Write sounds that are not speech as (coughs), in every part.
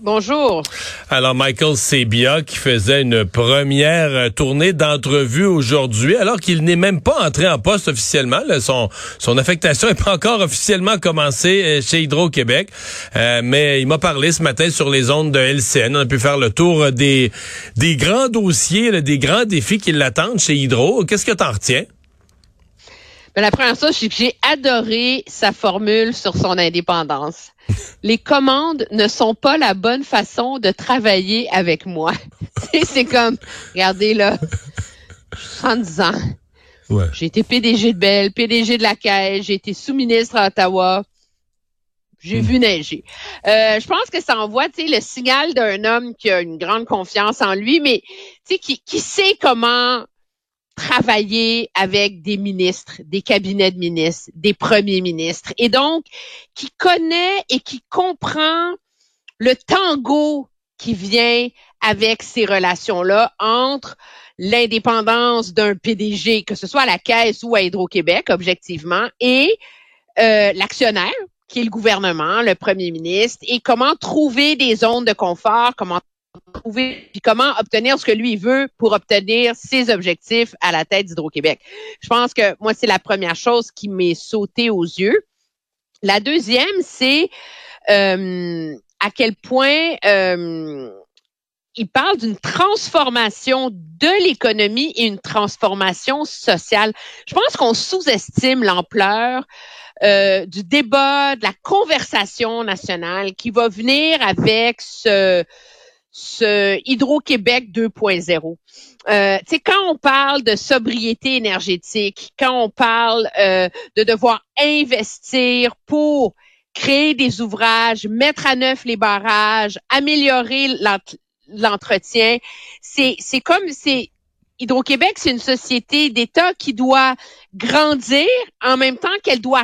Bonjour. Alors Michael Sebia qui faisait une première tournée d'entrevue aujourd'hui alors qu'il n'est même pas entré en poste officiellement. Son, affectation n'est pas encore officiellement commencée euh, chez Hydro-Québec. Euh, mais il m'a parlé ce matin sur les ondes de LCN. On a pu faire le tour des, grands dossiers, des grands défis qui l'attendent chez Hydro. Qu'est-ce que t'en retiens? Ben, la première chose, c'est que j'ai adoré sa formule sur son indépendance. (laughs) Les commandes ne sont pas la bonne façon de travailler avec moi. (laughs) c'est comme, regardez là, 70 ans. Ouais. J'ai été PDG de Bell, PDG de la Caisse, j'ai été sous-ministre à Ottawa. J'ai vu neiger. Euh, je pense que ça envoie le signal d'un homme qui a une grande confiance en lui, mais qui, qui sait comment travailler avec des ministres, des cabinets de ministres, des premiers ministres, et donc qui connaît et qui comprend le tango qui vient avec ces relations-là entre l'indépendance d'un PDG, que ce soit à la Caisse ou à Hydro-Québec, objectivement, et euh, l'actionnaire, qui est le gouvernement, le premier ministre, et comment trouver des zones de confort, comment trouver, puis comment obtenir ce que lui veut pour obtenir ses objectifs à la tête d'Hydro-Québec. Je pense que moi, c'est la première chose qui m'est sautée aux yeux. La deuxième, c'est euh, à quel point euh, il parle d'une transformation de l'économie et une transformation sociale. Je pense qu'on sous-estime l'ampleur euh, du débat, de la conversation nationale qui va venir avec ce, Hydro-Québec 2.0. Euh, tu sais, quand on parle de sobriété énergétique, quand on parle euh, de devoir investir pour créer des ouvrages, mettre à neuf les barrages, améliorer l'entretien, c'est c'est comme c'est Hydro-Québec, c'est une société d'État qui doit grandir en même temps qu'elle doit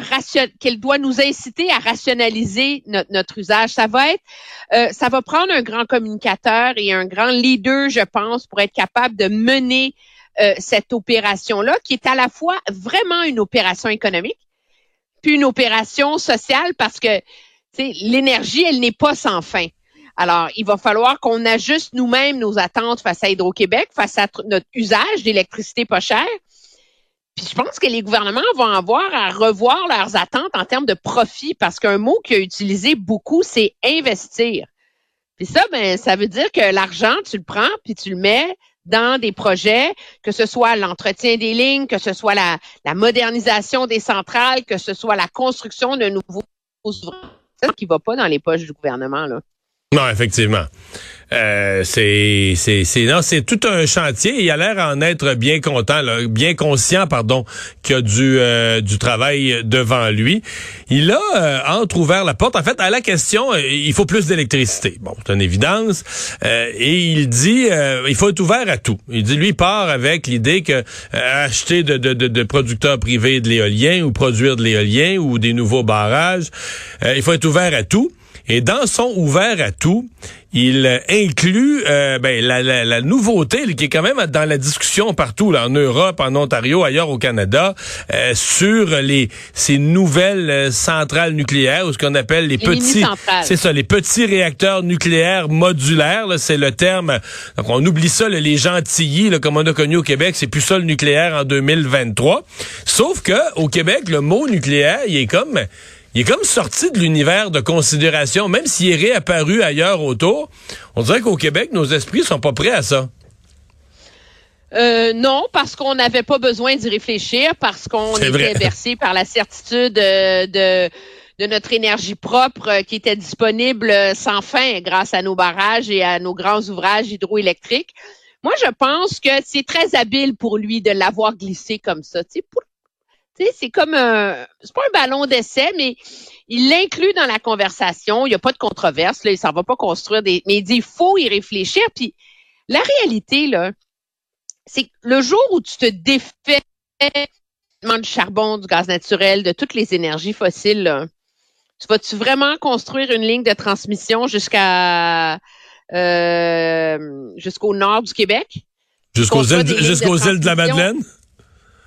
qu'elle doit nous inciter à rationaliser notre, usage. Ça va être, euh, ça va prendre un grand communicateur et un grand leader, je pense, pour être capable de mener euh, cette opération-là, qui est à la fois vraiment une opération économique, puis une opération sociale, parce que l'énergie, elle n'est pas sans fin. Alors, il va falloir qu'on ajuste nous-mêmes nos attentes face à Hydro-Québec, face à notre usage d'électricité pas chère. Puis je pense que les gouvernements vont avoir à revoir leurs attentes en termes de profit, parce qu'un mot qu'il a utilisé beaucoup, c'est investir. Puis ça, ben, ça veut dire que l'argent, tu le prends, puis tu le mets dans des projets, que ce soit l'entretien des lignes, que ce soit la, modernisation des centrales, que ce soit la construction de nouveaux ouvrages. Qui va pas dans les poches du gouvernement, là. Non, effectivement. Euh, c'est c'est non c'est tout un chantier. Il a l'air en être bien content bien conscient pardon qu'il y a du euh, du travail devant lui. Il a euh, entrouvert la porte. En fait à la question euh, il faut plus d'électricité. Bon c'est une évidence. Et il dit il faut être ouvert à tout. Il dit lui part avec l'idée que acheter de, de, de, de, producteurs privés de l'éolien ou produire de l'éolien ou des nouveaux barrages il faut être ouvert à tout et dans son ouvert à tout, il inclut euh, ben, la, la, la, nouveauté qui est quand même dans la discussion partout, là, en Europe, en Ontario, ailleurs au Canada, euh, sur les ces nouvelles euh, centrales nucléaires ou ce qu'on appelle les, petits, c'est ça, les petits réacteurs nucléaires modulaires. C'est le terme. Donc on oublie ça, les gentillis, là, comme on a connu au Québec, c'est plus ça le nucléaire en 2023. Sauf que au Québec, le mot nucléaire, il est comme il est comme sorti de l'univers de considération, même s'il est réapparu ailleurs autour. On dirait qu'au Québec, nos esprits sont pas prêts à ça. Euh, non, parce qu'on n'avait pas besoin d'y réfléchir, parce qu'on était versé (laughs) par la certitude euh, de, de notre énergie propre euh, qui était disponible sans fin grâce à nos barrages et à nos grands ouvrages hydroélectriques. Moi, je pense que c'est très habile pour lui de l'avoir glissé comme ça. Tu sais, c'est comme un, c'est pas un ballon d'essai, mais il l'inclut dans la conversation. Il n'y a pas de controverse, là. Il s'en va pas construire des, mais il dit, il faut y réfléchir. Puis, la réalité, là, c'est que le jour où tu te défais du charbon, du gaz naturel, de toutes les énergies fossiles, tu vas-tu vraiment construire une ligne de transmission jusqu'à euh, jusqu'au nord du Québec? Jusqu'aux îles, jusqu'aux de îles de la. Madeleine?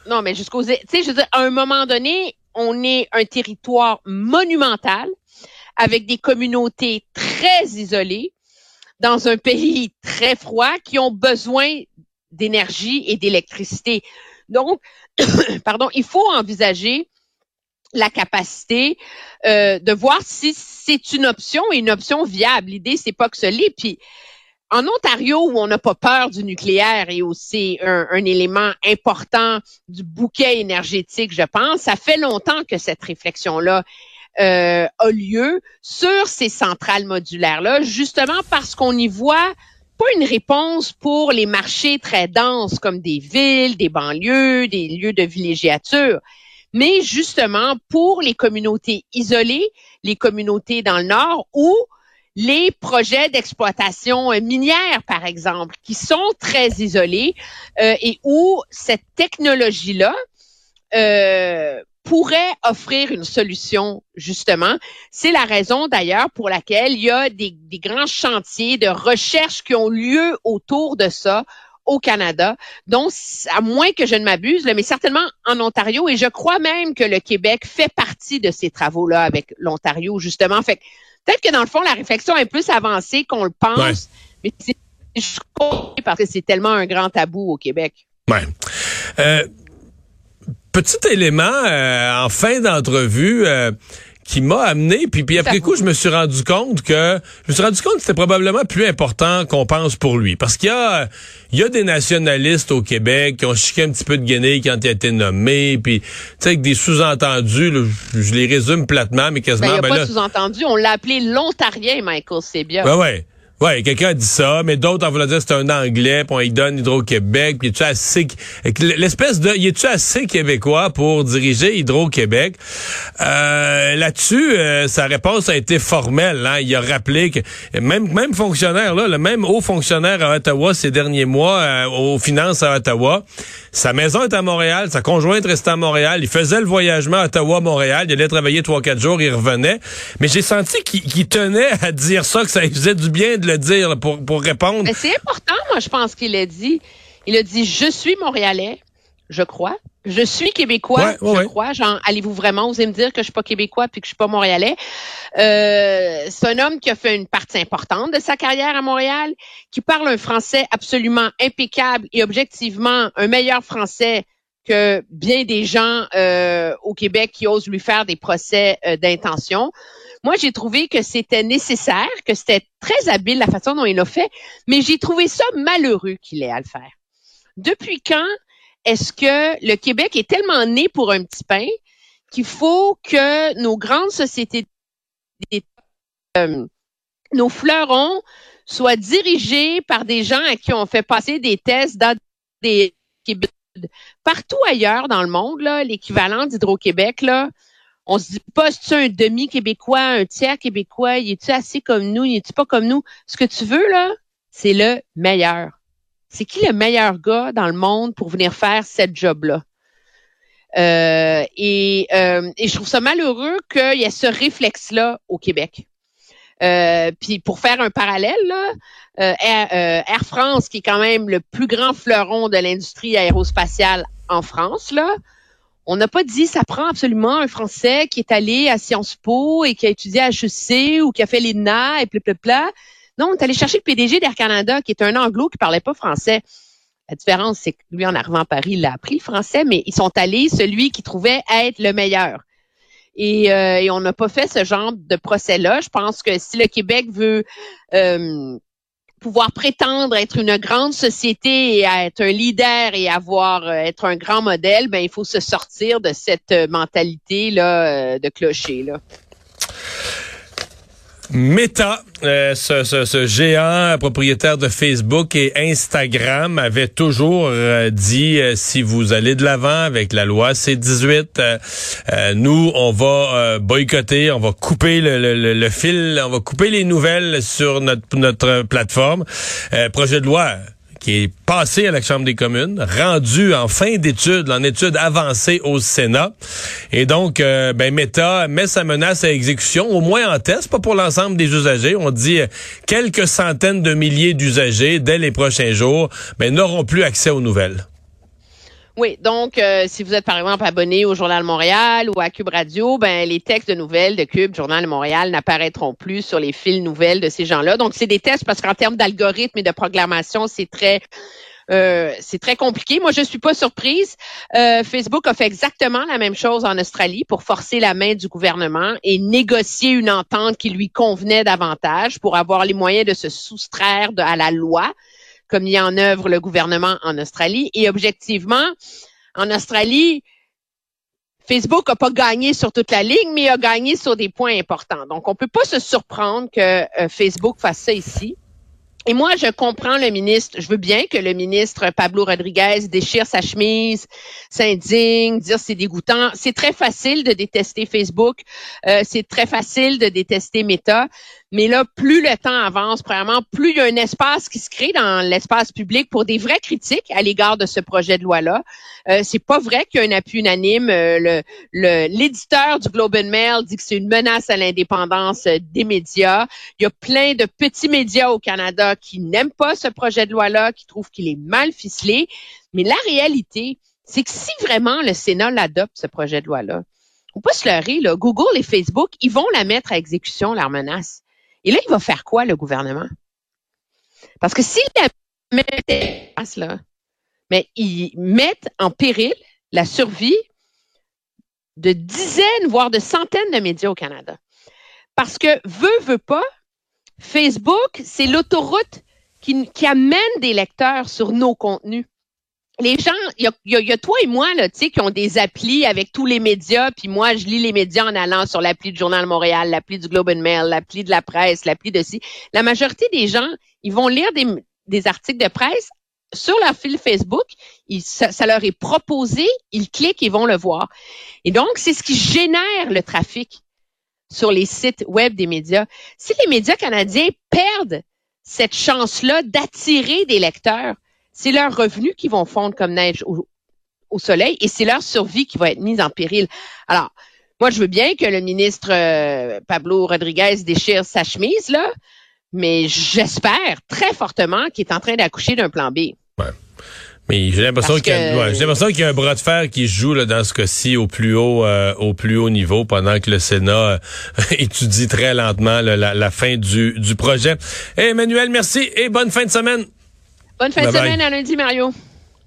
Non, mais jusqu'aux... Tu sais, je veux dire, à un moment donné, on est un territoire monumental avec des communautés très isolées dans un pays très froid qui ont besoin d'énergie et d'électricité. Donc, (coughs) pardon, il faut envisager la capacité euh, de voir si c'est une option et une option viable. L'idée, c'est pas que ce l'est. Puis, en Ontario, où on n'a pas peur du nucléaire et c'est un, un élément important du bouquet énergétique, je pense, ça fait longtemps que cette réflexion-là euh, a lieu sur ces centrales modulaires-là, justement parce qu'on y voit pas une réponse pour les marchés très denses comme des villes, des banlieues, des lieux de villégiature, mais justement pour les communautés isolées, les communautés dans le nord où les projets d'exploitation euh, minière, par exemple, qui sont très isolés euh, et où cette technologie-là euh, pourrait offrir une solution, justement. C'est la raison, d'ailleurs, pour laquelle il y a des, grands chantiers de recherche qui ont lieu autour de ça au Canada. Donc, à moins que je ne m'abuse, mais certainement en Ontario, et je crois même que le Québec fait partie de ces travaux-là avec l'Ontario, justement. Fait peut-être que dans le fond, la réflexion est plus avancée qu'on le pense, Ouais. mais c'est parce que c'est tellement un grand tabou au Québec. Ouais. Euh, petit élément euh, en fin d'entrevue euh, qui m'a amené, puis, puis après coup, je me suis rendu compte que je me suis rendu compte que c'était probablement plus important qu'on pense pour lui. Parce qu'il y a, il y a des nationalistes au Québec qui ont chiqué un petit peu de Guinée quand il a été nommé, puis tu sais, avec des sous-entendus, là, je, les résume platement, mais Ben, il quasiment. n'y a ben pas là- de sous-entendu. On l'a appelé l'Ontarien, Michael Sebia. Ouais, ouais. Ouais, quelqu'un a dit ça, mais d'autres en voulant dire c'est un Anglais, puis on lui donne Hydro-Québec, puis est-tu assez... L'espèce de... Il est-tu assez québécois pour diriger Hydro-Québec? Euh, Là-dessus, euh, sa réponse a été formelle. Hein? Il a rappelé que même même fonctionnaire, là, le même haut fonctionnaire à Ottawa ces derniers mois, euh, aux finances à Ottawa, sa maison est à Montréal, sa conjointe restait à Montréal, il faisait le voyagement à Ottawa-Montréal, il allait travailler trois, quatre jours, il revenait. Mais j'ai senti qu'il tenait à dire ça, que ça faisait du bien de le dire là, pour, pour répondre. Mais c'est important, moi, je pense qu'il a dit. Il a dit, je suis Montréalais, je crois. Je suis Québécois, Ouais, ouais, je ouais. crois. Genre, allez-vous vraiment oser me dire que je suis pas Québécois puis que je suis pas Montréalais? Euh, c'est un homme qui a fait une partie importante de sa carrière à Montréal, qui parle un français absolument impeccable et objectivement un meilleur français que bien des gens euh, au Québec qui osent lui faire des procès euh, d'intention. Moi, j'ai trouvé que c'était nécessaire, que c'était très habile la façon dont il l'a fait, mais j'ai trouvé ça malheureux qu'il ait à le faire. Depuis quand est-ce que le Québec est tellement né pour un petit pain qu'il faut que nos grandes sociétés, euh, nos fleurons soient dirigés par des gens à qui on fait passer des tests dans des. Partout ailleurs dans le monde, l'équivalent d'Hydro-Québec, là, on se dit pas, c'est-tu un demi-québécois, un tiers québécois, il est-tu assez comme nous, il est-tu pas comme nous? Ce que tu veux, là, c'est le meilleur. C'est qui le meilleur gars dans le monde pour venir faire cette job-là? Euh, et, euh, je trouve ça malheureux qu'il y ait ce réflexe-là au Québec. Euh, puis pour faire un parallèle, euh, Air France, qui est quand même le plus grand fleuron de l'industrie aérospatiale en France, là, on n'a pas dit ça prend absolument un Français qui est allé à Sciences Po et qui a étudié à HEC ou qui a fait l'INA et pla Non, on est allé chercher le PDG d'Air Canada, qui est un anglo qui parlait pas français. La différence, c'est que lui, en arrivant à Paris, il a appris le français, mais ils sont allés celui qui trouvait être le meilleur. Et, euh, on n'a pas fait ce genre de procès-là. Je pense que si le Québec veut euh, pouvoir prétendre être une grande société et être un leader et avoir euh, être un grand modèle, ben il faut se sortir de cette euh, mentalité là euh, de clocher là. Meta, euh, ce, ce- ce géant propriétaire de Facebook et Instagram, avait toujours euh, dit euh, si vous allez de l'avant avec la loi C-18, euh, euh, nous on va boycotter, on va couper le, le- le- fil, on va couper les nouvelles sur notre notre plateforme. Projet de loi qui est passé à la Chambre des communes, rendu en fin d'études, en études avancées au Sénat. Et donc, euh, ben, Meta met sa menace à exécution, au moins en test, pas pour l'ensemble des usagers. On dit euh, quelques centaines de milliers d'usagers, dès les prochains jours, ben, n'auront plus accès aux nouvelles. Oui, donc euh, si vous êtes par exemple abonné au Journal Montréal ou à Cube Radio, ben les textes de nouvelles de Cube, Journal de Montréal n'apparaîtront plus sur les fils nouvelles de ces gens-là. Donc c'est des tests parce qu'en termes d'algorithme et de proclamation, c'est très euh, c'est très compliqué. Moi, je suis pas surprise. Euh, Facebook a fait exactement la même chose en Australie pour forcer la main du gouvernement et négocier une entente qui lui convenait davantage pour avoir les moyens de se soustraire à la loi comme mis en œuvre le gouvernement en Australie. Et objectivement, en Australie, Facebook n'a pas gagné sur toute la ligne, mais a gagné sur des points importants. Donc, on peut pas se surprendre que euh, Facebook fasse ça ici. Et moi, je comprends le ministre. Je veux bien que le ministre Pablo Rodriguez déchire sa chemise, s'indigne, dire c'est dégoûtant. C'est très facile de détester Facebook. Euh, c'est très facile de détester Meta. Mais là, plus le temps avance, premièrement, plus il y a un espace qui se crée dans l'espace public pour des vraies critiques à l'égard de ce projet de loi-là. Euh, c'est pas vrai qu'il y a un appui unanime. Euh, le, l'éditeur du Globe and Mail dit que c'est une menace à l'indépendance euh, des médias. Il y a plein de petits médias au Canada qui n'aiment pas ce projet de loi-là, qui trouvent qu'il est mal ficelé. Mais la réalité, c'est que si vraiment le Sénat l'adopte, ce projet de loi-là, on peut se leurrer, là, Google et Facebook, ils vont la mettre à exécution, leur menace. Et là, il va faire quoi, le gouvernement? Parce que s'il la met là, mais ils mettent en péril la survie de dizaines, voire de centaines de médias au Canada. Parce que veut, veut pas, Facebook, c'est l'autoroute qui, amène des lecteurs sur nos contenus les gens, il y a, toi et moi là, tu sais, qui ont des applis avec tous les médias, puis moi, je lis les médias en allant sur l'appli du Journal Montréal, l'appli du Globe and Mail, l'appli de la presse, l'appli de ci. La majorité des gens, ils vont lire des, articles de presse sur leur fil Facebook, ça, ça, leur est proposé, ils cliquent et vont le voir. Et donc, c'est ce qui génère le trafic sur les sites web des médias. Si les médias canadiens perdent cette chance-là d'attirer des lecteurs, c'est leurs revenus qui vont fondre comme neige au, soleil et c'est leur survie qui va être mise en péril. Alors, moi, je veux bien que le ministre euh, Pablo Rodriguez déchire sa chemise, là, mais j'espère très fortement qu'il est en train d'accoucher d'un plan B. Mais j'ai l'impression qu'il y, y, a un bras de fer qui joue là, dans ce cas-ci au plus haut euh, au plus haut niveau pendant que le Sénat euh, (laughs) étudie très lentement la, la, fin du, du projet. Emmanuel, merci et bonne fin de semaine. Bonne fin de semaine à lundi, Mario.